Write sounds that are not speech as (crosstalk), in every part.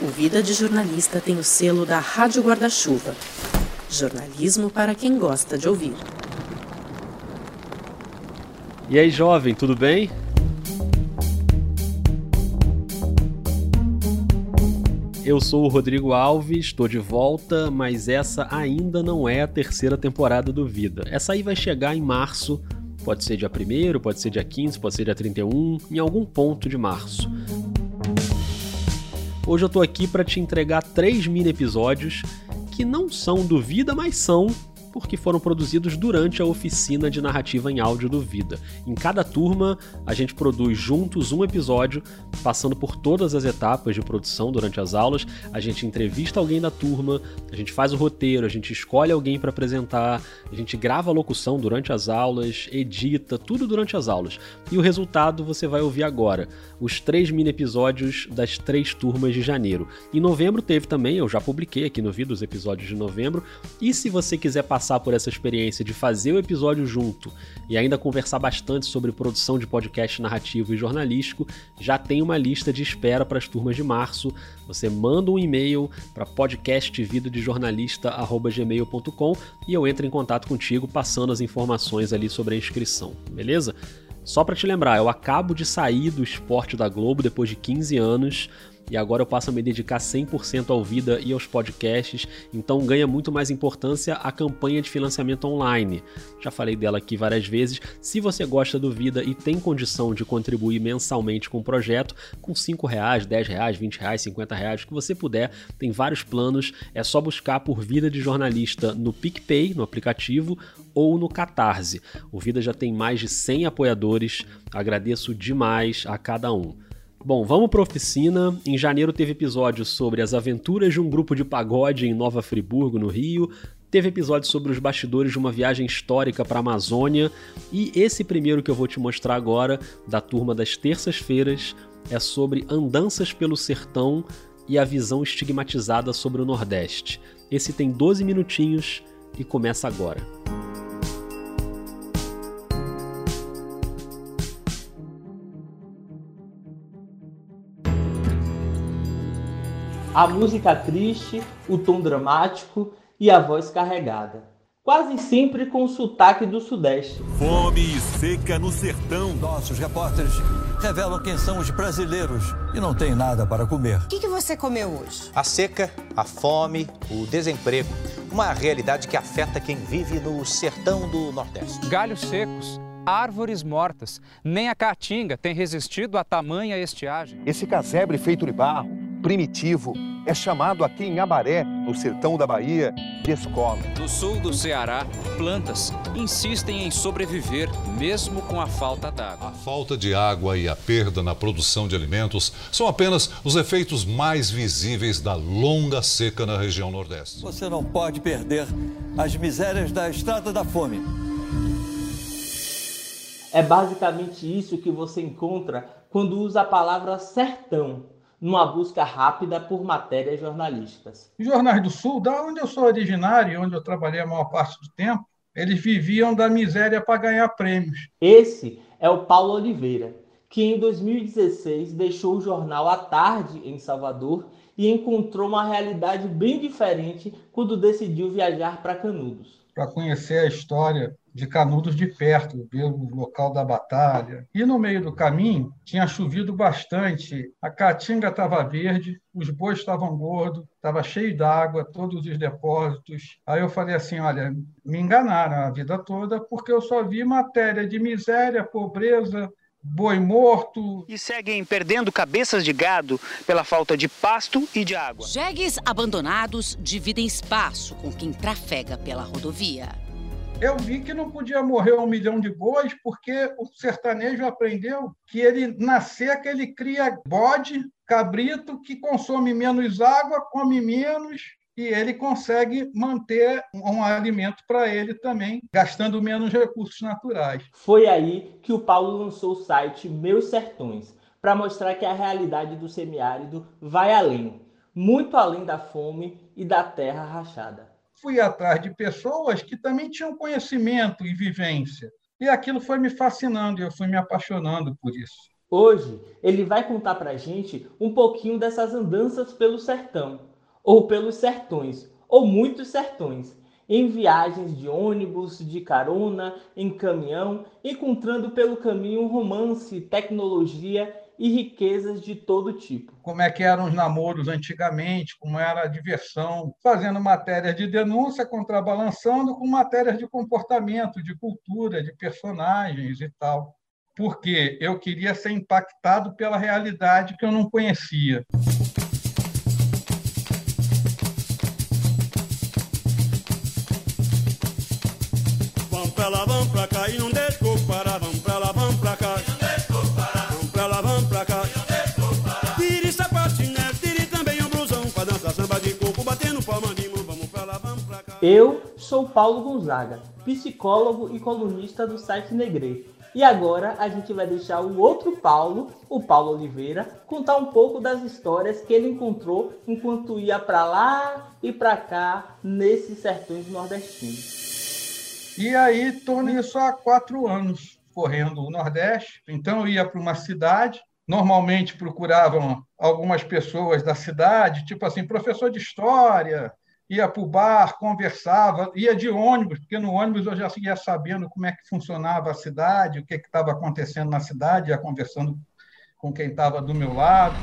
O Vida de Jornalista tem o selo da Rádio Guarda-Chuva. Jornalismo para quem gosta de ouvir. E aí, jovem, tudo bem? Eu sou o Rodrigo Alves, estou de volta, mas essa ainda não é a terceira temporada do Vida. Essa aí vai chegar em março, pode ser dia 1, pode ser dia 15, pode ser dia 31, em algum ponto de março. Hoje eu tô aqui para te entregar três mini episódios que não são do Vida, mas são porque foram produzidos durante a oficina de narrativa em áudio do Vida. Em cada turma, a gente produz juntos um episódio, passando por todas as etapas de produção durante as aulas. A gente entrevista alguém da turma, a gente faz o roteiro, a gente escolhe alguém para apresentar, a gente grava a locução durante as aulas, edita, tudo durante as aulas. E o resultado você vai ouvir agora: os três mini episódios das três turmas de janeiro. Em novembro teve também, eu já publiquei aqui no Vida os episódios de novembro. E se você quiser passar passar por essa experiência de fazer o episódio junto e ainda conversar bastante sobre produção de podcast narrativo e jornalístico, já tem uma lista de espera para as turmas de março. Você manda um e-mail para podcastvidadejornalista@gmail.com e eu entro em contato contigo passando as informações ali sobre a inscrição, beleza? Só para te lembrar, eu acabo de sair do esporte da Globo depois de 15 anos e agora eu passo a me dedicar 100% ao Vida e aos podcasts, então ganha muito mais importância a campanha de financiamento online. Já falei dela aqui várias vezes. Se você gosta do Vida e tem condição de contribuir mensalmente com o projeto, com 5 reais, 10 reais, 20 reais, 50 reais, o que você puder, tem vários planos. É só buscar por Vida de Jornalista no PicPay, no aplicativo, ou no Catarse. O Vida já tem mais de 100 apoiadores. Agradeço demais a cada um. Bom, vamos para oficina. Em janeiro teve episódio sobre as aventuras de um grupo de pagode em Nova Friburgo, no Rio. Teve episódio sobre os bastidores de uma viagem histórica para a Amazônia. E esse primeiro que eu vou te mostrar agora, da turma das terças-feiras, é sobre andanças pelo sertão e a visão estigmatizada sobre o Nordeste. Esse tem 12 minutinhos e começa agora. A música triste, o tom dramático e a voz carregada. Quase sempre com o sotaque do Sudeste. Fome e seca no sertão. Nossos repórteres revelam quem são os brasileiros e não têm nada para comer. O que, que você comeu hoje? A seca, a fome, o desemprego. Uma realidade que afeta quem vive no sertão do Nordeste. Galhos secos árvores mortas. Nem a caatinga tem resistido a tamanha estiagem. Esse casebre feito de barro, primitivo, é chamado aqui em Abaré, no sertão da Bahia, de escola. No sul do Ceará, plantas insistem em sobreviver mesmo com a falta d'água. A falta de água e a perda na produção de alimentos são apenas os efeitos mais visíveis da longa seca na região Nordeste. Você não pode perder as misérias da estrada da fome. É basicamente isso que você encontra quando usa a palavra sertão numa busca rápida por matérias jornalísticas. Os jornais do Sul, da onde eu sou originário e onde eu trabalhei a maior parte do tempo, eles viviam da miséria para ganhar prêmios. Esse é o Paulo Oliveira, que em 2016 deixou o jornal à tarde em Salvador e encontrou uma realidade bem diferente quando decidiu viajar para Canudos. Para conhecer a história de Canudos de perto, ver o local da batalha. E no meio do caminho tinha chovido bastante, a caatinga estava verde, os bois estavam gordos, estava cheio d'água, todos os depósitos. Aí eu falei assim: olha, me enganaram a vida toda, porque eu só vi matéria de miséria, pobreza, boi morto. E seguem perdendo cabeças de gado pela falta de pasto e de água. Jegues abandonados dividem espaço com quem trafega pela rodovia eu vi que não podia morrer um milhão de bois, porque o sertanejo aprendeu que ele, na seca, ele cria bode, cabrito, que consome menos água, come menos, e ele consegue manter um alimento para ele também, gastando menos recursos naturais. Foi aí que o Paulo lançou o site Meus Sertões, para mostrar que a realidade do semiárido vai além, muito além da fome e da terra rachada fui atrás de pessoas que também tinham conhecimento e vivência. E aquilo foi me fascinando, e eu fui me apaixonando por isso. Hoje ele vai contar pra gente um pouquinho dessas andanças pelo sertão, ou pelos sertões, ou muitos sertões, em viagens de ônibus, de carona, em caminhão, encontrando pelo caminho romance, tecnologia e riquezas de todo tipo. Como é que eram os namoros antigamente, como era a diversão, fazendo matérias de denúncia, contrabalançando com matérias de comportamento, de cultura, de personagens e tal. Porque eu queria ser impactado pela realidade que eu não conhecia. Vamos pra lá, vamos pra cá e não Eu sou Paulo Gonzaga, psicólogo e colunista do site Negre. E agora a gente vai deixar o outro Paulo, o Paulo Oliveira, contar um pouco das histórias que ele encontrou enquanto ia para lá e para cá nesses sertões nordestinos. E aí estou nisso há quatro anos, correndo o Nordeste. Então eu ia para uma cidade, normalmente procuravam algumas pessoas da cidade, tipo assim, professor de história, ia para o bar, conversava, ia de ônibus, porque no ônibus eu já ia sabendo como é que funcionava a cidade, o que estava acontecendo na cidade, ia conversando com quem estava do meu lado.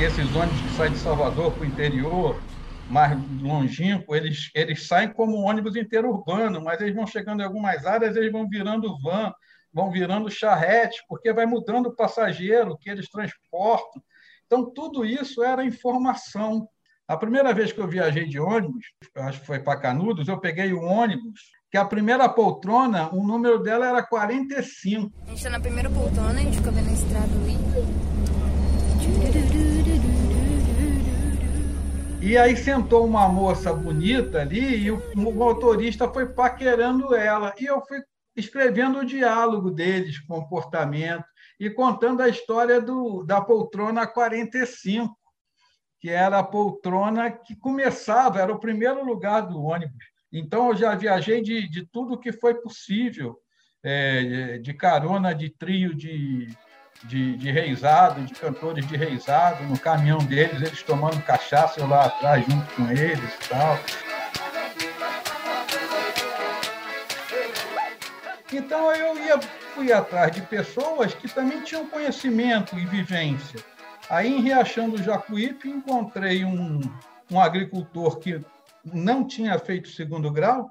Esses ônibus que saem de Salvador para o interior, mais longínquo, eles, eles saem como ônibus interurbano, mas eles vão chegando em algumas áreas, eles vão virando van, vão virando charrete, porque vai mudando o passageiro que eles transportam. Então, tudo isso era informação. A primeira vez que eu viajei de ônibus, acho que foi para Canudos, eu peguei um ônibus que a primeira poltrona, o número dela era 45. A gente está na primeira poltrona, a gente fica vendo a estrada ali. E aí sentou uma moça bonita ali e o motorista foi paquerando ela. E eu fui escrevendo o diálogo deles, comportamento, e contando a história do, da poltrona 45, que era a poltrona que começava, era o primeiro lugar do ônibus. Então, eu já viajei de, de tudo que foi possível, é, de carona, de trio de, de, de reizado, de cantores de reizado, no caminhão deles, eles tomando cachaça, eu lá atrás junto com eles e tal. Então eu ia, fui atrás de pessoas que também tinham conhecimento e vivência. Aí em Riachão do Jacuípe encontrei um, um agricultor que não tinha feito segundo grau,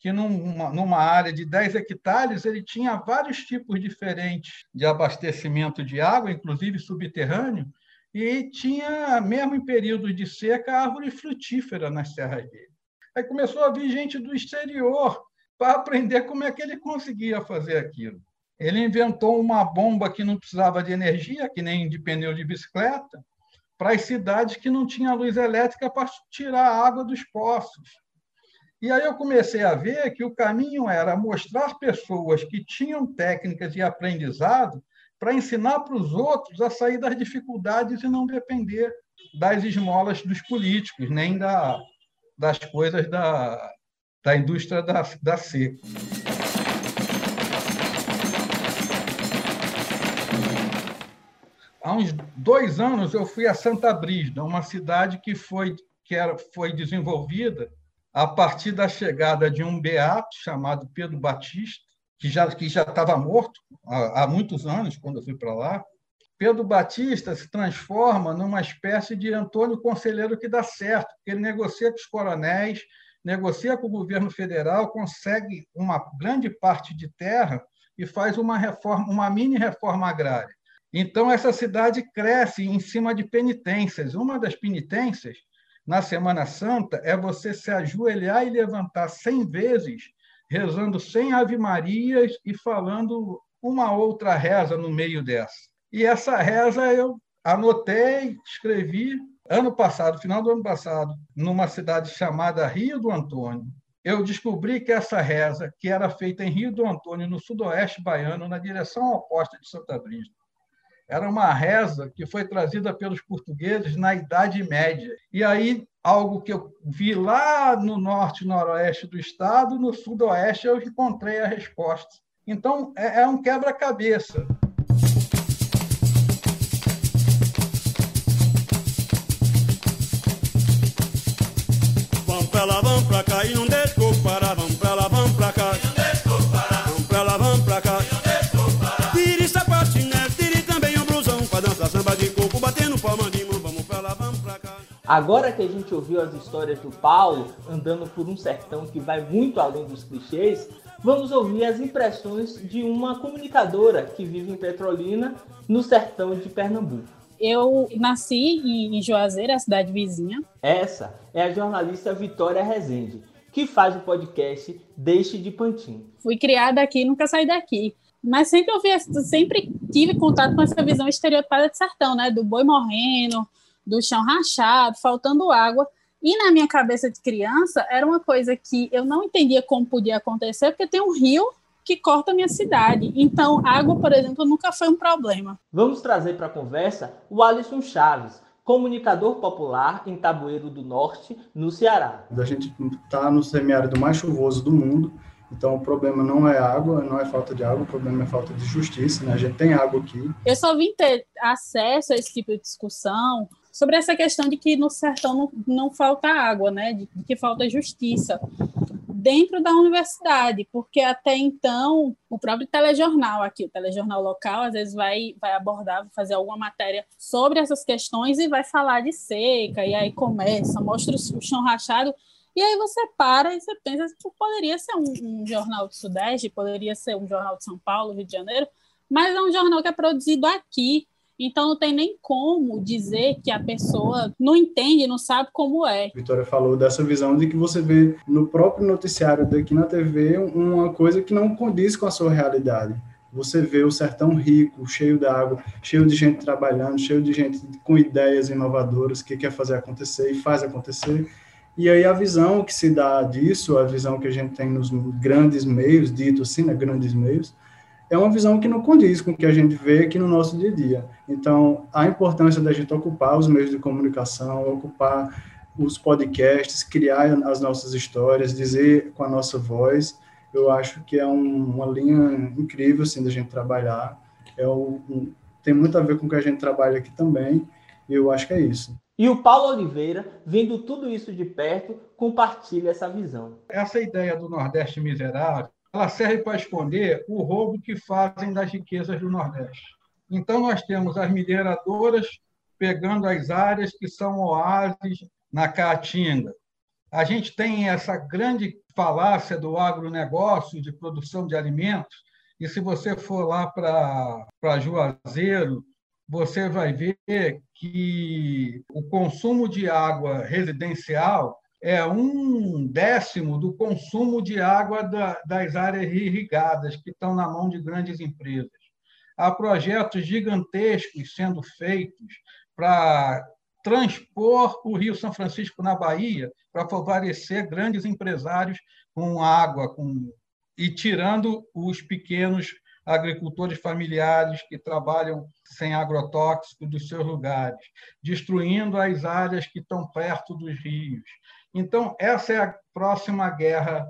que numa, numa área de 10 hectares ele tinha vários tipos diferentes de abastecimento de água, inclusive subterrâneo, e tinha, mesmo em períodos de seca, árvore frutífera nas serras dele. Aí começou a vir gente do exterior para aprender como é que ele conseguia fazer aquilo. Ele inventou uma bomba que não precisava de energia, que nem de pneu de bicicleta, para as cidades que não tinham luz elétrica para tirar a água dos poços. E aí eu comecei a ver que o caminho era mostrar pessoas que tinham técnicas e aprendizado para ensinar para os outros a sair das dificuldades e não depender das esmolas dos políticos, nem da, das coisas da, da indústria da, da seca. Há uns dois anos eu fui a Santa Brígida, uma cidade que foi, que era, foi desenvolvida a partir da chegada de um beato chamado Pedro Batista, que já, que já estava morto há, há muitos anos, quando eu fui para lá. Pedro Batista se transforma numa espécie de Antônio Conselheiro que dá certo, porque ele negocia com os coronéis, negocia com o governo federal, consegue uma grande parte de terra e faz uma reforma, uma mini reforma agrária. Então essa cidade cresce em cima de penitências. Uma das penitências na Semana Santa é você se ajoelhar e levantar cem vezes, rezando cem Ave Marias e falando uma outra reza no meio dessa. E essa reza eu anotei, escrevi Ano passado, final do ano passado, numa cidade chamada Rio do Antônio, eu descobri que essa reza, que era feita em Rio do Antônio, no sudoeste baiano, na direção oposta de Santa Brígida, era uma reza que foi trazida pelos portugueses na Idade Média. E aí, algo que eu vi lá no norte e noroeste do estado, no sudoeste eu encontrei a resposta. Então, é, é um quebra-cabeça. Pra lá, vamos pra cá e não deixa o parar. Vamos pra lá, vamos pra cá. Vamos pra lá, vamos pra cá. Tire sapatinho, tire também o blusão. Pra dançar samba de coco, batendo palma de mão. Vamos pra lá, vamos pra cá. Agora que a gente ouviu as histórias do Paulo andando por um sertão que vai muito além dos clichês, vamos ouvir as impressões de uma comunicadora que vive em Petrolina, no sertão de Pernambuco. Eu nasci em Juazeiro, a cidade vizinha. Essa é a jornalista Vitória Rezende, que faz o podcast Deixe de Pantin. Fui criada aqui, nunca saí daqui. Mas sempre ouvi, sempre tive contato com essa visão estereotipada de sertão, né? Do boi morrendo, do chão rachado, faltando água. E na minha cabeça de criança, era uma coisa que eu não entendia como podia acontecer, porque tem um rio que corta a minha cidade. Então, água, por exemplo, nunca foi um problema. Vamos trazer para a conversa o Alisson Chaves, comunicador popular em Tabueiro do Norte, no Ceará. A gente está no semiárido mais chuvoso do mundo, então o problema não é água, não é falta de água, o problema é falta de justiça, né? A gente tem água aqui. Eu só vim ter acesso a esse tipo de discussão sobre essa questão de que no sertão não, não falta água, né? De, de que falta justiça dentro da universidade, porque até então o próprio telejornal aqui, o telejornal local, às vezes vai, vai abordar, vai fazer alguma matéria sobre essas questões e vai falar de seca, e aí começa, mostra o chão rachado, e aí você para e você pensa poderia ser um, um jornal do Sudeste, poderia ser um jornal de São Paulo, Rio de Janeiro, mas é um jornal que é produzido aqui, então não tem nem como dizer que a pessoa não entende, não sabe como é. Vitória falou dessa visão de que você vê no próprio noticiário daqui na TV uma coisa que não condiz com a sua realidade. Você vê o sertão rico, cheio de água, cheio de gente trabalhando, cheio de gente com ideias inovadoras que quer fazer acontecer e faz acontecer. E aí a visão que se dá disso, a visão que a gente tem nos grandes meios, dito assim, né, grandes meios, é uma visão que não condiz com o que a gente vê aqui no nosso dia a dia. Então, a importância da gente ocupar os meios de comunicação, ocupar os podcasts, criar as nossas histórias, dizer com a nossa voz, eu acho que é um, uma linha incrível assim da gente trabalhar. É o, um, tem muito a ver com o que a gente trabalha aqui também. E eu acho que é isso. E o Paulo Oliveira, vendo tudo isso de perto, compartilha essa visão. Essa ideia do Nordeste miserável ela serve para esconder o roubo que fazem das riquezas do Nordeste. Então, nós temos as mineradoras pegando as áreas que são oásis na Caatinga. A gente tem essa grande falácia do agronegócio, de produção de alimentos, e se você for lá para Juazeiro, você vai ver que o consumo de água residencial é um décimo do consumo de água da, das áreas irrigadas que estão na mão de grandes empresas. Há projetos gigantescos sendo feitos para transpor o Rio São Francisco na Bahia para favorecer grandes empresários com água com... e tirando os pequenos agricultores familiares que trabalham sem agrotóxico dos seus lugares, destruindo as áreas que estão perto dos rios, então, essa é a próxima guerra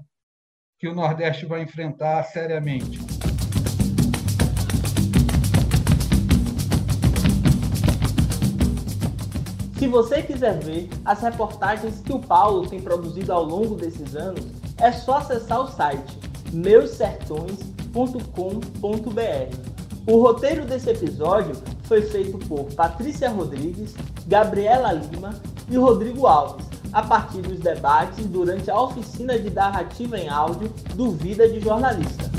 que o Nordeste vai enfrentar seriamente. Se você quiser ver as reportagens que o Paulo tem produzido ao longo desses anos, é só acessar o site meussertões.com.br. O roteiro desse episódio foi feito por Patrícia Rodrigues, Gabriela Lima e Rodrigo Alves a partir dos debates durante a oficina de narrativa em áudio do Vida de Jornalista.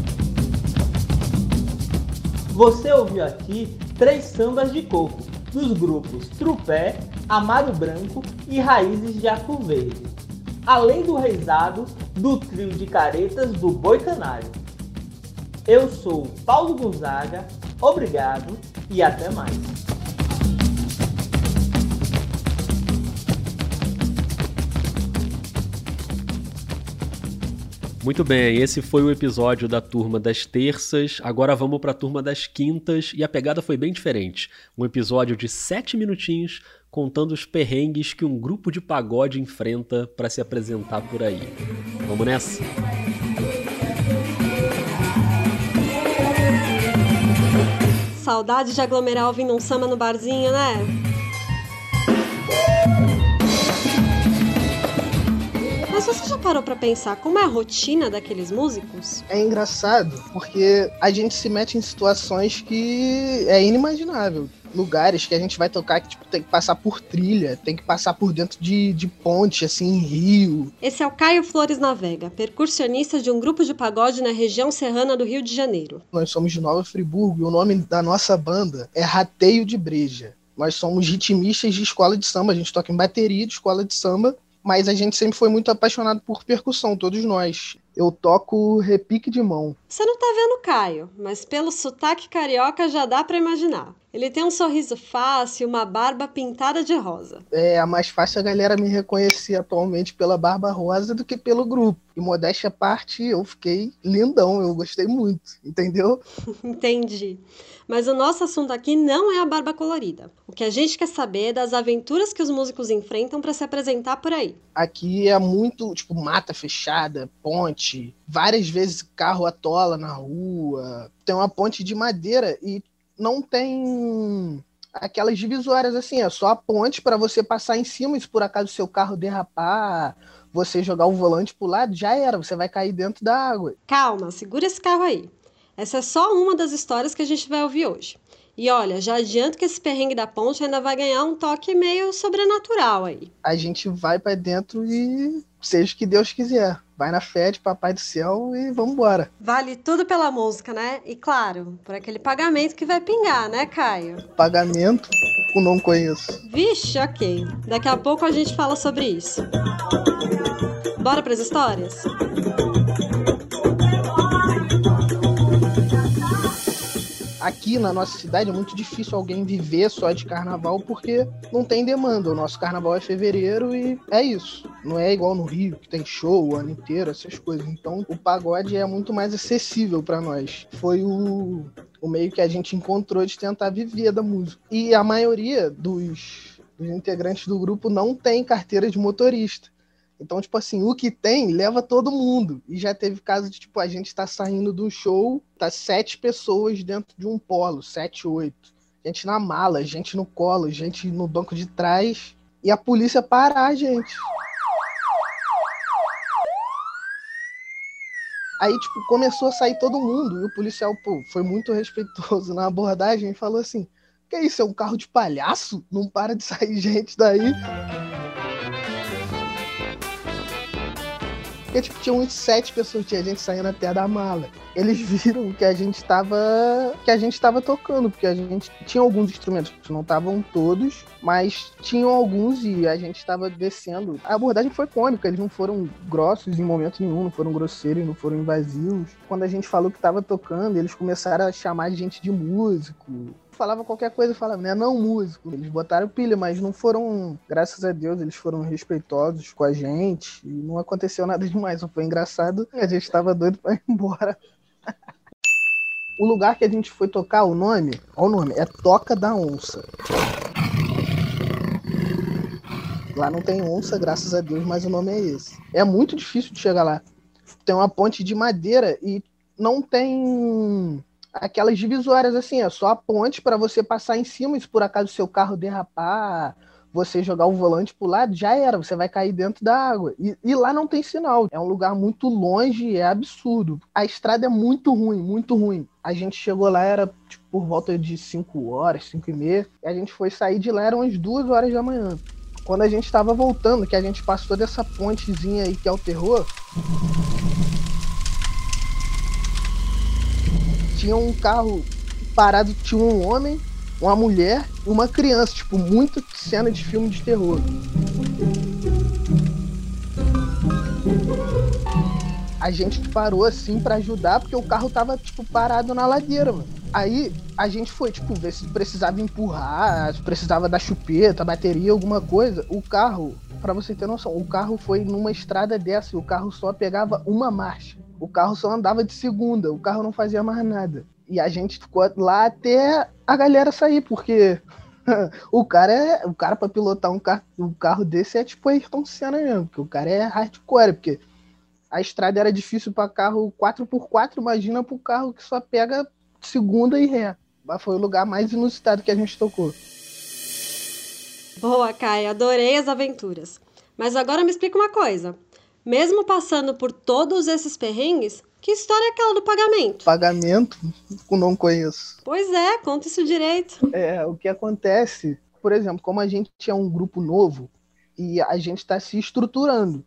Você ouviu aqui três sambas de coco, dos grupos Trupé, Amaro Branco e Raízes de Arco Verde, além do reizado do trio de caretas do Boi Canário. Eu sou Paulo Gonzaga, obrigado e até mais. Muito bem, esse foi o episódio da turma das terças. Agora vamos para a turma das quintas e a pegada foi bem diferente. Um episódio de sete minutinhos contando os perrengues que um grupo de pagode enfrenta para se apresentar por aí. Vamos nessa? Saudade de aglomerar ouvindo um samba no barzinho, né? Mas você já parou pra pensar como é a rotina daqueles músicos? É engraçado porque a gente se mete em situações que é inimaginável. Lugares que a gente vai tocar que tipo, tem que passar por trilha, tem que passar por dentro de, de ponte, assim, em rio. Esse é o Caio Flores Navega, percussionista de um grupo de pagode na região serrana do Rio de Janeiro. Nós somos de Nova Friburgo e o nome da nossa banda é Rateio de Breja. Nós somos ritmistas de escola de samba, a gente toca em bateria de escola de samba mas a gente sempre foi muito apaixonado por percussão, todos nós. Eu toco repique de mão. Você não tá vendo Caio, mas pelo sotaque carioca já dá para imaginar. Ele tem um sorriso fácil, uma barba pintada de rosa. É, é mais fácil a galera me reconhecer atualmente pela barba rosa do que pelo grupo. E modéstia à parte, eu fiquei lindão, eu gostei muito, entendeu? (laughs) Entendi. Mas o nosso assunto aqui não é a barba colorida. O que a gente quer saber é das aventuras que os músicos enfrentam para se apresentar por aí. Aqui é muito, tipo, mata fechada, ponte, várias vezes carro atola na rua. Tem uma ponte de madeira e não tem aquelas divisórias assim, é só a ponte para você passar em cima e se por acaso seu carro derrapar, você jogar o volante pro lado, já era, você vai cair dentro da água. Calma, segura esse carro aí. Essa é só uma das histórias que a gente vai ouvir hoje. E olha, já adianto que esse perrengue da ponte ainda vai ganhar um toque meio sobrenatural aí. A gente vai para dentro e seja o que Deus quiser. Vai na fé de Papai do Céu e vamos embora. Vale tudo pela música, né? E claro, por aquele pagamento que vai pingar, né, Caio? Pagamento? Eu não conheço. Vixe, ok. Daqui a pouco a gente fala sobre isso. Bora para as histórias? aqui na nossa cidade é muito difícil alguém viver só de carnaval porque não tem demanda. O nosso carnaval é fevereiro e é isso. Não é igual no Rio, que tem show o ano inteiro, essas coisas. Então o pagode é muito mais acessível para nós. Foi o, o meio que a gente encontrou de tentar viver da música. E a maioria dos, dos integrantes do grupo não tem carteira de motorista. Então, tipo assim, o que tem leva todo mundo. E já teve caso de, tipo, a gente tá saindo do show, tá sete pessoas dentro de um polo, sete, oito. Gente na mala, gente no colo, gente no banco de trás. E a polícia parar a gente. Aí, tipo, começou a sair todo mundo. E o policial, pô, foi muito respeitoso na abordagem e falou assim: Que isso? É um carro de palhaço? Não para de sair gente daí. Porque, tipo, tinha uns sete pessoas, tinha gente saindo até da mala. Eles viram que a gente estava que a gente estava tocando, porque a gente tinha alguns instrumentos, não estavam todos, mas tinham alguns e a gente estava descendo. A abordagem foi cômica, eles não foram grossos em momento nenhum, não foram grosseiros, não foram invasivos. Quando a gente falou que estava tocando, eles começaram a chamar a gente de músico falava qualquer coisa falava, né? Não músico. Eles botaram pilha, mas não foram, graças a Deus, eles foram respeitosos com a gente e não aconteceu nada (laughs) demais. Foi engraçado. A gente tava doido pra ir embora. (laughs) o lugar que a gente foi tocar, o nome, olha o nome, é Toca da Onça. Lá não tem onça, graças a Deus, mas o nome é esse. É muito difícil de chegar lá. Tem uma ponte de madeira e não tem aquelas divisórias assim, é só a ponte para você passar em cima e se por acaso seu carro derrapar, você jogar o volante pro lado, já era, você vai cair dentro da água. E, e, lá não tem sinal, é um lugar muito longe, é absurdo. A estrada é muito ruim, muito ruim. A gente chegou lá, era tipo, por volta de 5 horas, 5 e meia, e a gente foi sair de lá, eram umas 2 horas da manhã. Quando a gente estava voltando, que a gente passou dessa pontezinha aí que é o terror, tinha um carro parado, tinha um homem, uma mulher e uma criança, tipo, muito cena de filme de terror. A gente parou assim para ajudar porque o carro tava tipo parado na ladeira, mano. Aí a gente foi, tipo, ver se precisava empurrar, se precisava da chupeta, bateria, alguma coisa. O carro Pra você ter noção, o carro foi numa estrada dessa e o carro só pegava uma marcha. O carro só andava de segunda, o carro não fazia mais nada. E a gente ficou lá até a galera sair, porque (laughs) o cara é. O cara pra pilotar um carro, um carro desse é tipo Ayrton Senna mesmo, porque o cara é hardcore, porque a estrada era difícil para carro 4x4, imagina pro carro que só pega segunda e ré. Mas foi o lugar mais inusitado que a gente tocou. Boa, Kai, adorei as aventuras. Mas agora me explica uma coisa. Mesmo passando por todos esses perrengues, que história é aquela do pagamento? Pagamento? Não conheço. Pois é, conta isso direito. É, o que acontece, por exemplo, como a gente é um grupo novo e a gente está se estruturando.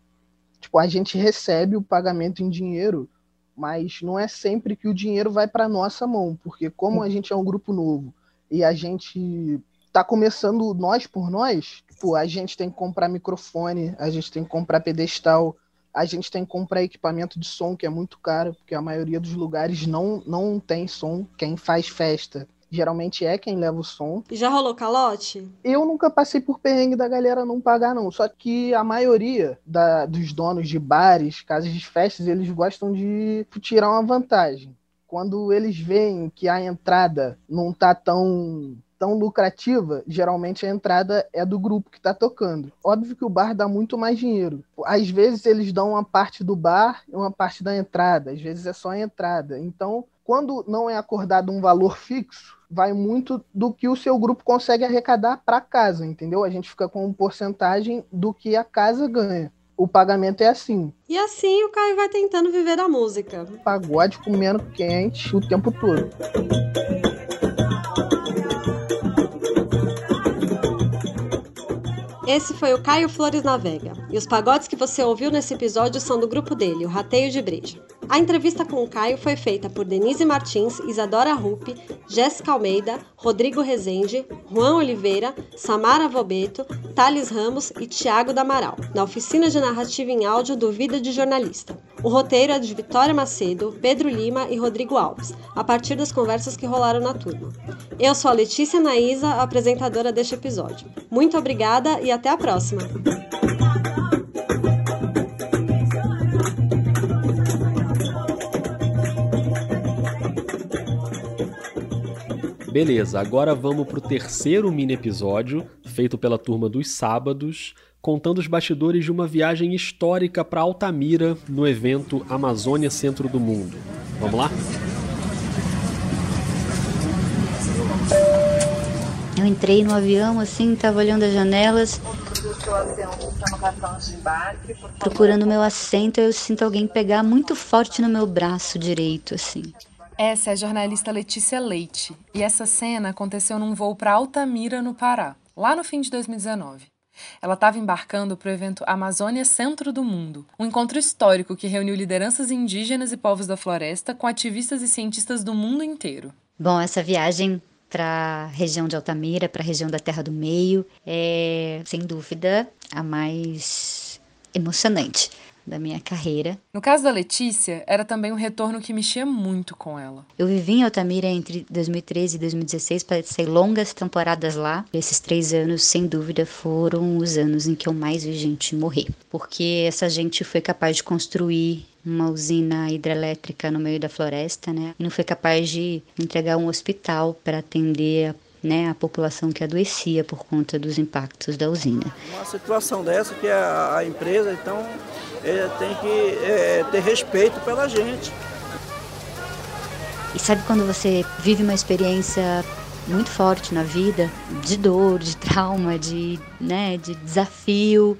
Tipo, a gente recebe o pagamento em dinheiro, mas não é sempre que o dinheiro vai para nossa mão, porque como a gente é um grupo novo e a gente tá começando nós por nós, tipo, a gente tem que comprar microfone, a gente tem que comprar pedestal, a gente tem que comprar equipamento de som, que é muito caro, porque a maioria dos lugares não, não tem som. Quem faz festa geralmente é quem leva o som. E já rolou calote? Eu nunca passei por perrengue da galera não pagar, não. Só que a maioria da, dos donos de bares, casas de festas, eles gostam de tirar uma vantagem. Quando eles veem que a entrada não tá tão tão lucrativa, geralmente a entrada é do grupo que está tocando. Óbvio que o bar dá muito mais dinheiro. Às vezes eles dão uma parte do bar e uma parte da entrada, às vezes é só a entrada. Então, quando não é acordado um valor fixo, vai muito do que o seu grupo consegue arrecadar para casa, entendeu? A gente fica com uma porcentagem do que a casa ganha. O pagamento é assim. E assim o Caio vai tentando viver da música. Pagode comendo quente o tempo todo. Esse foi o Caio Flores Navega, e os pagodes que você ouviu nesse episódio são do grupo dele, o Rateio de Breja. A entrevista com o Caio foi feita por Denise Martins, Isadora Ruppe, Jéssica Almeida, Rodrigo Rezende, Juan Oliveira, Samara Vobeto, Thales Ramos e Tiago Damaral, na oficina de narrativa em áudio do Vida de Jornalista. O roteiro é de Vitória Macedo, Pedro Lima e Rodrigo Alves, a partir das conversas que rolaram na turma. Eu sou a Letícia Naísa, apresentadora deste episódio. Muito obrigada e até a próxima! Beleza, agora vamos pro terceiro mini episódio, feito pela turma dos sábados, contando os bastidores de uma viagem histórica para Altamira no evento Amazônia Centro do Mundo. Vamos lá? Eu entrei no avião assim, tava olhando as janelas. Procurando meu assento, eu sinto alguém pegar muito forte no meu braço direito, assim. Essa é a jornalista Letícia Leite, e essa cena aconteceu num voo para Altamira, no Pará, lá no fim de 2019. Ela estava embarcando para o evento Amazônia Centro do Mundo, um encontro histórico que reuniu lideranças indígenas e povos da floresta com ativistas e cientistas do mundo inteiro. Bom, essa viagem para a região de Altamira, para a região da Terra do Meio, é sem dúvida a mais emocionante da minha carreira. No caso da Letícia, era também um retorno que mexia muito com ela. Eu vivi em Altamira entre 2013 e 2016, passei longas temporadas lá. Esses três anos, sem dúvida, foram os anos em que eu mais vi gente morrer. Porque essa gente foi capaz de construir uma usina hidrelétrica no meio da floresta, né? E não foi capaz de entregar um hospital para atender a né, a população que adoecia por conta dos impactos da usina. Uma situação dessa que a, a empresa então é, tem que é, ter respeito pela gente. E sabe quando você vive uma experiência muito forte na vida, de dor, de trauma, de, né, de desafio,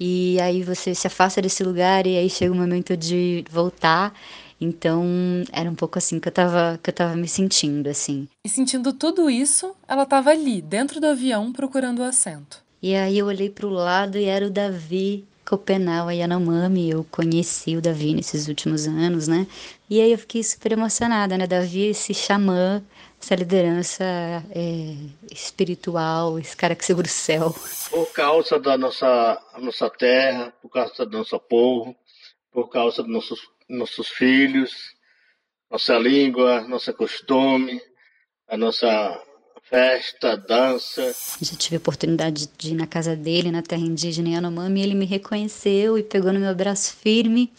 e aí você se afasta desse lugar e aí chega o momento de voltar então, era um pouco assim que eu tava, que eu tava me sentindo, assim. E sentindo tudo isso, ela tava ali, dentro do avião, procurando o assento. E aí eu olhei para o lado e era o Davi Copenal Yanomami. Eu conheci o Davi nesses últimos anos, né? E aí eu fiquei super emocionada, né? Davi, esse xamã, essa liderança é, espiritual, esse cara que segura o céu. Por causa da nossa, nossa terra, por causa do nosso povo, por causa dos nossos nossos filhos, nossa língua, nosso costume, a nossa festa, dança. Já tive a oportunidade de ir na casa dele, na terra indígena Yanomami, e ele me reconheceu e pegou no meu braço firme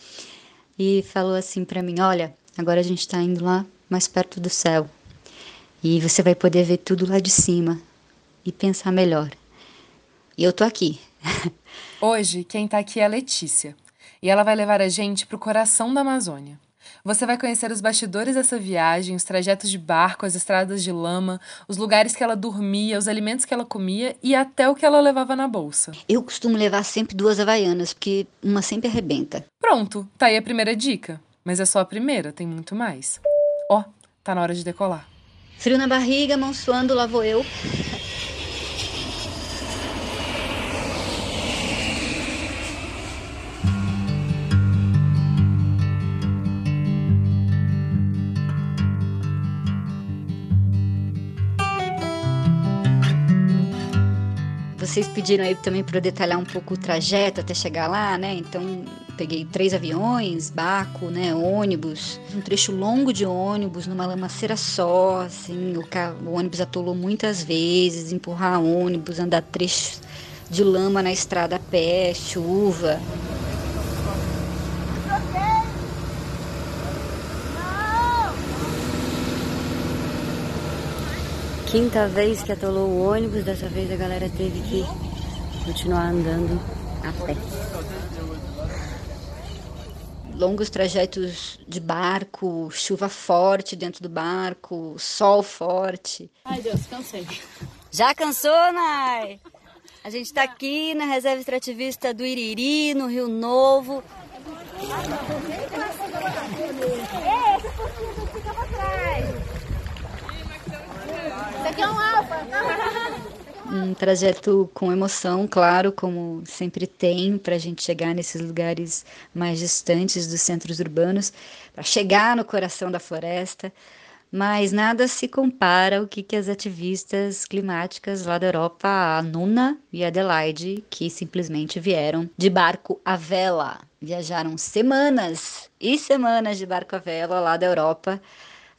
e falou assim para mim: Olha, agora a gente está indo lá mais perto do céu e você vai poder ver tudo lá de cima e pensar melhor. E eu tô aqui. Hoje, quem tá aqui é a Letícia e ela vai levar a gente pro coração da Amazônia. Você vai conhecer os bastidores dessa viagem, os trajetos de barco, as estradas de lama, os lugares que ela dormia, os alimentos que ela comia e até o que ela levava na bolsa. Eu costumo levar sempre duas havaianas, porque uma sempre arrebenta. Pronto, tá aí a primeira dica. Mas é só a primeira, tem muito mais. Ó, oh, tá na hora de decolar. Frio na barriga, mão suando, lá vou eu. Vocês pediram aí também para eu detalhar um pouco o trajeto até chegar lá, né? Então, peguei três aviões, barco, né, ônibus, um trecho longo de ônibus numa lamaceira só, assim, o, o ônibus atolou muitas vezes, empurrar ônibus, andar trechos de lama na estrada a pé, chuva. Quinta vez que atolou o ônibus, dessa vez a galera teve que continuar andando a pé. Longos trajetos de barco, chuva forte dentro do barco, sol forte. Ai Deus, cansei. Já cansou, Nai? A gente está aqui na reserva extrativista do Iriri, no Rio Novo. É, essa fofinha fica pra trás. Isso aqui é um alfa. Um trajeto com emoção, claro, como sempre tem, para a gente chegar nesses lugares mais distantes dos centros urbanos, para chegar no coração da floresta. Mas nada se compara ao que, que as ativistas climáticas lá da Europa, a Nuna e a Adelaide, que simplesmente vieram de barco à vela. Viajaram semanas e semanas de barco à vela lá da Europa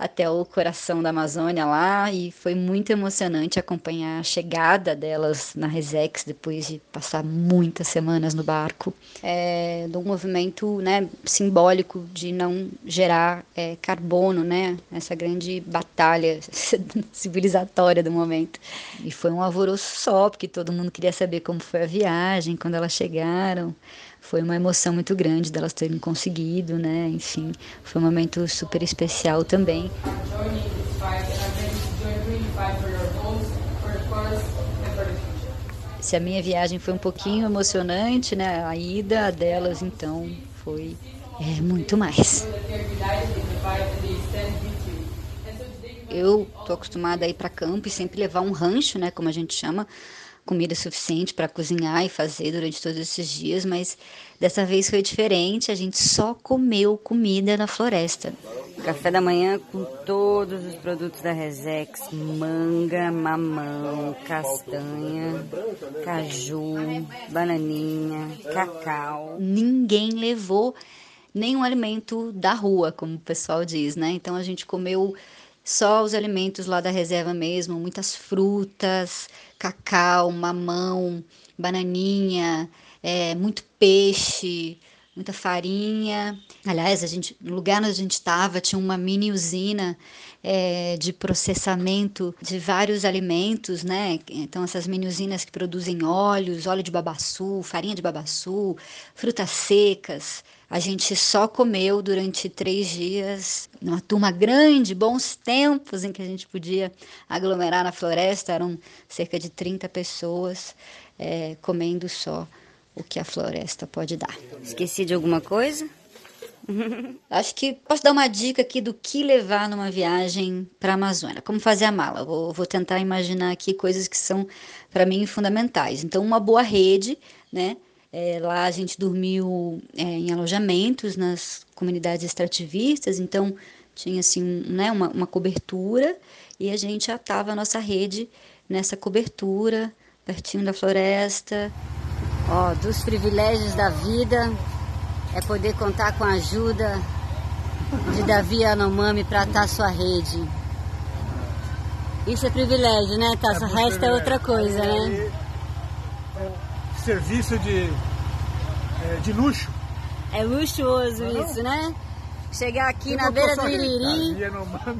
até o coração da Amazônia lá e foi muito emocionante acompanhar a chegada delas na Resex depois de passar muitas semanas no barco. É, um movimento né, simbólico de não gerar é, carbono, né? Essa grande batalha (laughs) civilizatória do momento. E foi um alvoroço só, porque todo mundo queria saber como foi a viagem, quando elas chegaram foi uma emoção muito grande delas terem conseguido, né? Enfim, foi um momento super especial também. Se a minha viagem foi um pouquinho emocionante, né? A ida delas, então, foi é, muito mais. Eu tô acostumada a ir para campo e sempre levar um rancho, né? Como a gente chama, comida suficiente para cozinhar e fazer durante todos esses dias, mas dessa vez foi diferente, a gente só comeu comida na floresta. Café da manhã com todos os produtos da Resex: manga, mamão, castanha, caju, bananinha, cacau. Ninguém levou nenhum alimento da rua, como o pessoal diz, né? Então a gente comeu só os alimentos lá da reserva mesmo, muitas frutas, cacau, mamão, bananinha, é, muito peixe, muita farinha. Aliás, a gente, no lugar onde a gente estava tinha uma mini usina é, de processamento de vários alimentos, né? Então essas mini usinas que produzem óleos, óleo de babaçu, farinha de babaçu, frutas secas. A gente só comeu durante três dias, numa turma grande, bons tempos em que a gente podia aglomerar na floresta, eram cerca de 30 pessoas é, comendo só o que a floresta pode dar. Esqueci de alguma coisa? (laughs) Acho que posso dar uma dica aqui do que levar numa viagem para a Amazônia, como fazer a mala. Vou, vou tentar imaginar aqui coisas que são para mim fundamentais. Então, uma boa rede, né? É, lá a gente dormiu é, em alojamentos nas comunidades extrativistas, então tinha assim, né, uma, uma cobertura e a gente atava a nossa rede nessa cobertura, pertinho da floresta. Ó, dos privilégios da vida é poder contar com a ajuda de Davi Anomami para atar sua rede. Isso é privilégio, né, Tasso? o resto é outra coisa, né? É serviço de, é, de luxo. É luxuoso não isso, não? né? Chegar aqui na beira do Iriri.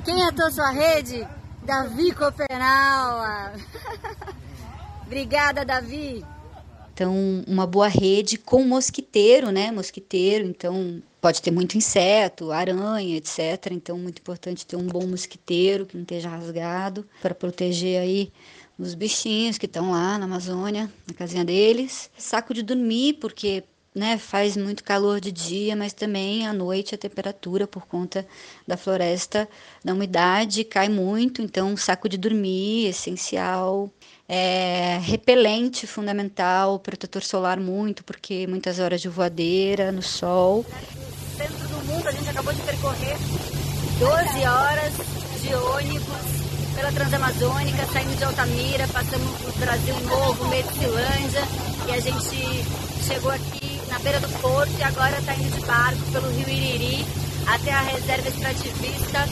Quem atou sua rede? Davi Copenal. (laughs) Obrigada, Davi. Então, uma boa rede com mosquiteiro, né? Mosquiteiro, então pode ter muito inseto, aranha, etc. Então, muito importante ter um bom mosquiteiro que não esteja rasgado para proteger aí os bichinhos que estão lá na Amazônia, na casinha deles. Saco de dormir, porque né, faz muito calor de dia, mas também à noite a temperatura por conta da floresta, da umidade cai muito, então saco de dormir essencial é, repelente fundamental, protetor solar muito, porque muitas horas de voadeira no sol. Centro do mundo, a gente acabou de percorrer 12 horas de ônibus pela Transamazônica, saindo de Altamira, passamos por Brasil Novo, Medicilândia, e a gente chegou aqui na beira do porto e agora está indo de barco pelo rio Iriri até a reserva extrativista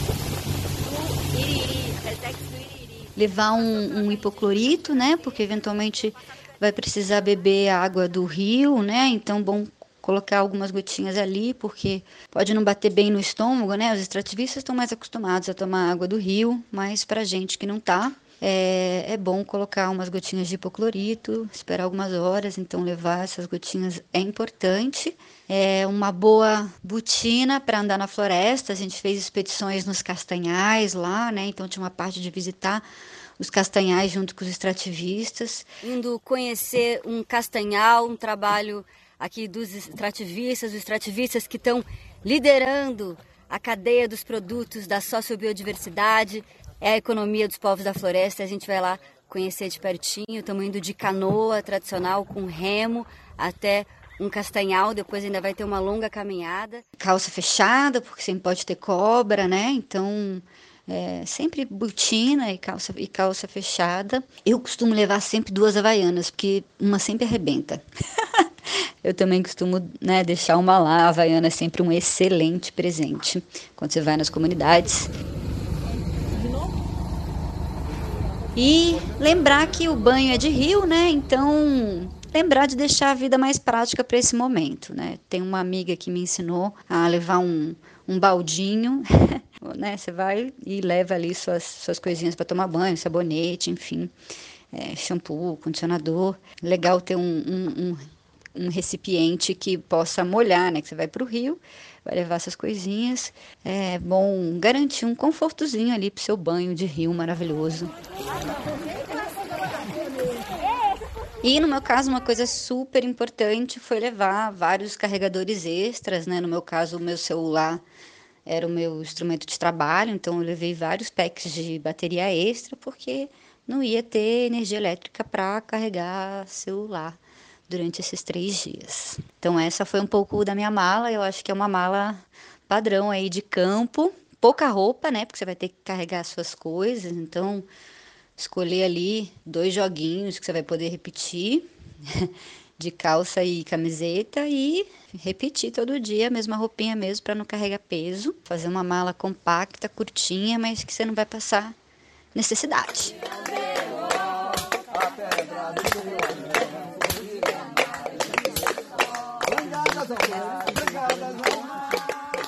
do Iriri, do levar um, um hipoclorito, né? Porque eventualmente vai precisar beber a água do rio, né? Então, bom colocar algumas gotinhas ali, porque pode não bater bem no estômago, né? Os extrativistas estão mais acostumados a tomar água do rio, mas para gente que não tá, é, é, bom colocar umas gotinhas de hipoclorito, esperar algumas horas, então levar essas gotinhas é importante. É uma boa botina para andar na floresta. A gente fez expedições nos castanhais lá, né? Então tinha uma parte de visitar os castanhais junto com os extrativistas. Indo conhecer um castanhal, um trabalho aqui dos extrativistas, os extrativistas que estão liderando a cadeia dos produtos da sociobiodiversidade, é a economia dos povos da floresta. A gente vai lá conhecer de pertinho. Estamos indo de canoa tradicional com remo até um castanhal, depois ainda vai ter uma longa caminhada. Calça fechada, porque sempre pode ter cobra, né? Então, é, sempre botina e calça, e calça fechada. Eu costumo levar sempre duas havaianas, porque uma sempre arrebenta. (laughs) Eu também costumo né, deixar uma lá. A havaiana é sempre um excelente presente quando você vai nas comunidades. E lembrar que o banho é de rio, né? Então lembrar de deixar a vida mais prática para esse momento, né? Tem uma amiga que me ensinou a levar um, um baldinho, (laughs) né? Você vai e leva ali suas, suas coisinhas para tomar banho, sabonete, enfim, é, shampoo, condicionador. Legal ter um, um, um, um recipiente que possa molhar, né? Que você vai para o rio, vai levar essas coisinhas. É bom garantir um confortozinho ali para seu banho de rio maravilhoso. E no meu caso, uma coisa super importante foi levar vários carregadores extras, né? No meu caso, o meu celular era o meu instrumento de trabalho, então eu levei vários packs de bateria extra, porque não ia ter energia elétrica para carregar celular durante esses três dias. Então essa foi um pouco da minha mala, eu acho que é uma mala padrão aí de campo, pouca roupa, né? Porque você vai ter que carregar suas coisas, então escolher ali dois joguinhos que você vai poder repetir, (laughs) de calça e camiseta e repetir todo dia a mesma roupinha mesmo para não carregar peso, fazer uma mala compacta, curtinha, mas que você não vai passar necessidade.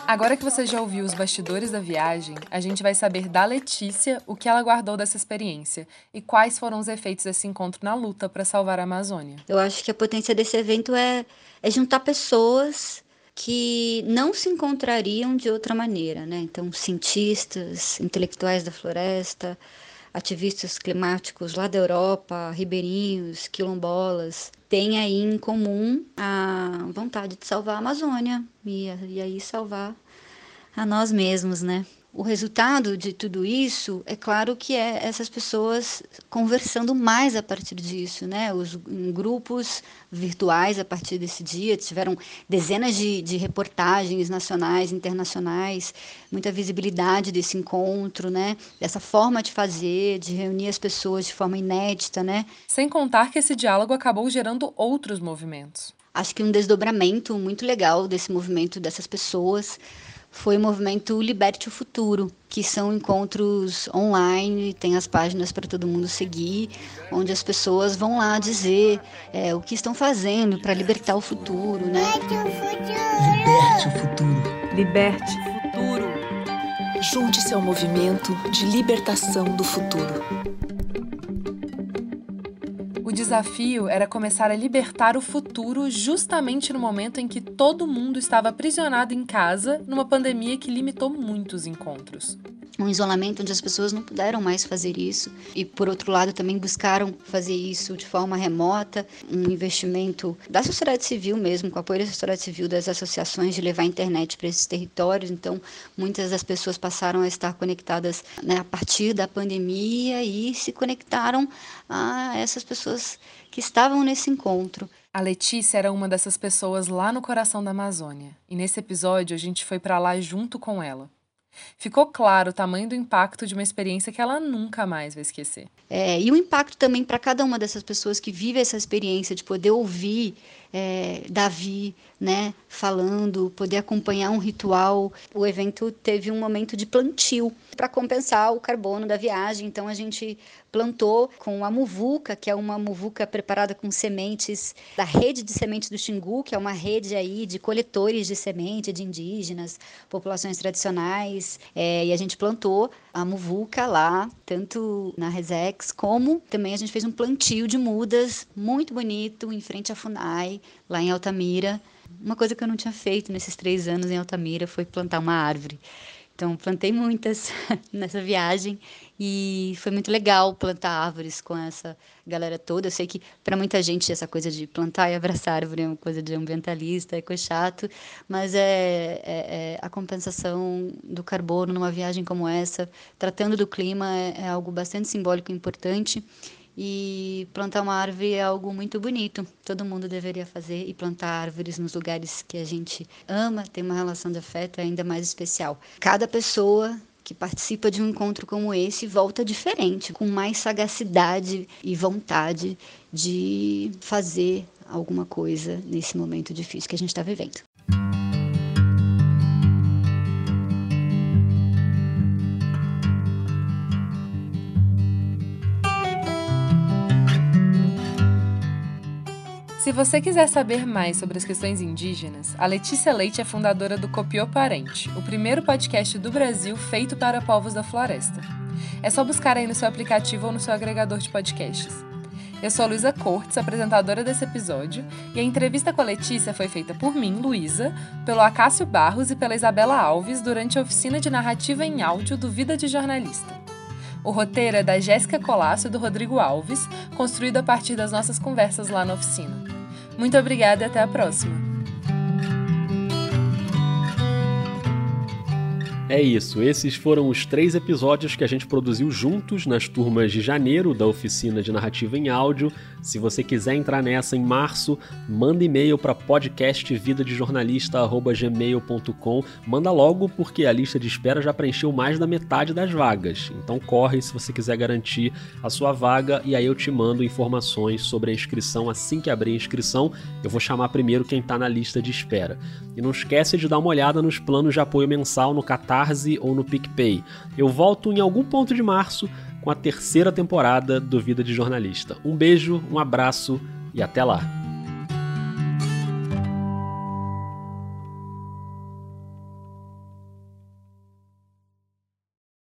Agora que você já ouviu os bastidores da viagem, a gente vai saber da Letícia o que ela guardou dessa experiência e quais foram os efeitos desse encontro na luta para salvar a Amazônia. Eu acho que a potência desse evento é, é juntar pessoas que não se encontrariam de outra maneira, né? Então, cientistas, intelectuais da floresta, ativistas climáticos lá da Europa, ribeirinhos, quilombolas, têm aí em comum a vontade de salvar a Amazônia e, e aí salvar a nós mesmos, né? O resultado de tudo isso, é claro que é essas pessoas conversando mais a partir disso, né? Os em grupos virtuais a partir desse dia tiveram dezenas de, de reportagens nacionais, internacionais, muita visibilidade desse encontro, né? Dessa forma de fazer, de reunir as pessoas de forma inédita, né? Sem contar que esse diálogo acabou gerando outros movimentos. Acho que um desdobramento muito legal desse movimento dessas pessoas foi o movimento Liberte o Futuro, que são encontros online, tem as páginas para todo mundo seguir, onde as pessoas vão lá dizer é, o que estão fazendo para libertar o futuro, né? Liberte o futuro. Liberte o futuro. Junte-se ao movimento de libertação do futuro. O desafio era começar a libertar o futuro justamente no momento em que todo mundo estava aprisionado em casa numa pandemia que limitou muitos encontros um isolamento onde as pessoas não puderam mais fazer isso e por outro lado também buscaram fazer isso de forma remota, um investimento da sociedade civil mesmo, com apoio da sociedade civil das associações de levar a internet para esses territórios. Então, muitas das pessoas passaram a estar conectadas né, a partir da pandemia e se conectaram a essas pessoas que estavam nesse encontro. A Letícia era uma dessas pessoas lá no coração da Amazônia, e nesse episódio a gente foi para lá junto com ela. Ficou claro o tamanho do impacto de uma experiência que ela nunca mais vai esquecer. É, e o impacto também para cada uma dessas pessoas que vive essa experiência de poder ouvir é, Davi, né, falando, poder acompanhar um ritual. O evento teve um momento de plantio para compensar o carbono da viagem. Então a gente plantou com a muvuca, que é uma muvuca preparada com sementes da rede de sementes do Xingu, que é uma rede aí de coletores de semente de indígenas, populações tradicionais. É, e a gente plantou a muvuca lá, tanto na Resex, como também a gente fez um plantio de mudas muito bonito em frente à FUNAI, lá em Altamira. Uma coisa que eu não tinha feito nesses três anos em Altamira foi plantar uma árvore. Então, plantei muitas (laughs) nessa viagem e foi muito legal plantar árvores com essa galera toda. Eu sei que para muita gente essa coisa de plantar e abraçar árvore é uma coisa de ambientalista, é coisa chato, mas é, é, é, a compensação do carbono numa viagem como essa, tratando do clima, é, é algo bastante simbólico e importante. E plantar uma árvore é algo muito bonito. Todo mundo deveria fazer e plantar árvores nos lugares que a gente ama, tem uma relação de afeto ainda mais especial. Cada pessoa que participa de um encontro como esse volta diferente, com mais sagacidade e vontade de fazer alguma coisa nesse momento difícil que a gente está vivendo. Se você quiser saber mais sobre as questões indígenas, a Letícia Leite é fundadora do Copiou Parente, o primeiro podcast do Brasil feito para povos da floresta. É só buscar aí no seu aplicativo ou no seu agregador de podcasts. Eu sou a Luísa Cortes, apresentadora desse episódio, e a entrevista com a Letícia foi feita por mim, Luísa, pelo Acácio Barros e pela Isabela Alves durante a oficina de narrativa em áudio do Vida de Jornalista. O roteiro é da Jéssica Colasso e do Rodrigo Alves, construído a partir das nossas conversas lá na oficina. Muito obrigada e até a próxima! É isso, esses foram os três episódios que a gente produziu juntos nas turmas de janeiro da oficina de narrativa em áudio. Se você quiser entrar nessa em março, manda e-mail para podcastvidadejornalista@gmail.com. Manda logo porque a lista de espera já preencheu mais da metade das vagas. Então corre se você quiser garantir a sua vaga e aí eu te mando informações sobre a inscrição assim que abrir a inscrição. Eu vou chamar primeiro quem está na lista de espera. E não esquece de dar uma olhada nos planos de apoio mensal no Catar Catarse ou no PicPay. Eu volto em algum ponto de março com a terceira temporada do Vida de Jornalista. Um beijo, um abraço e até lá!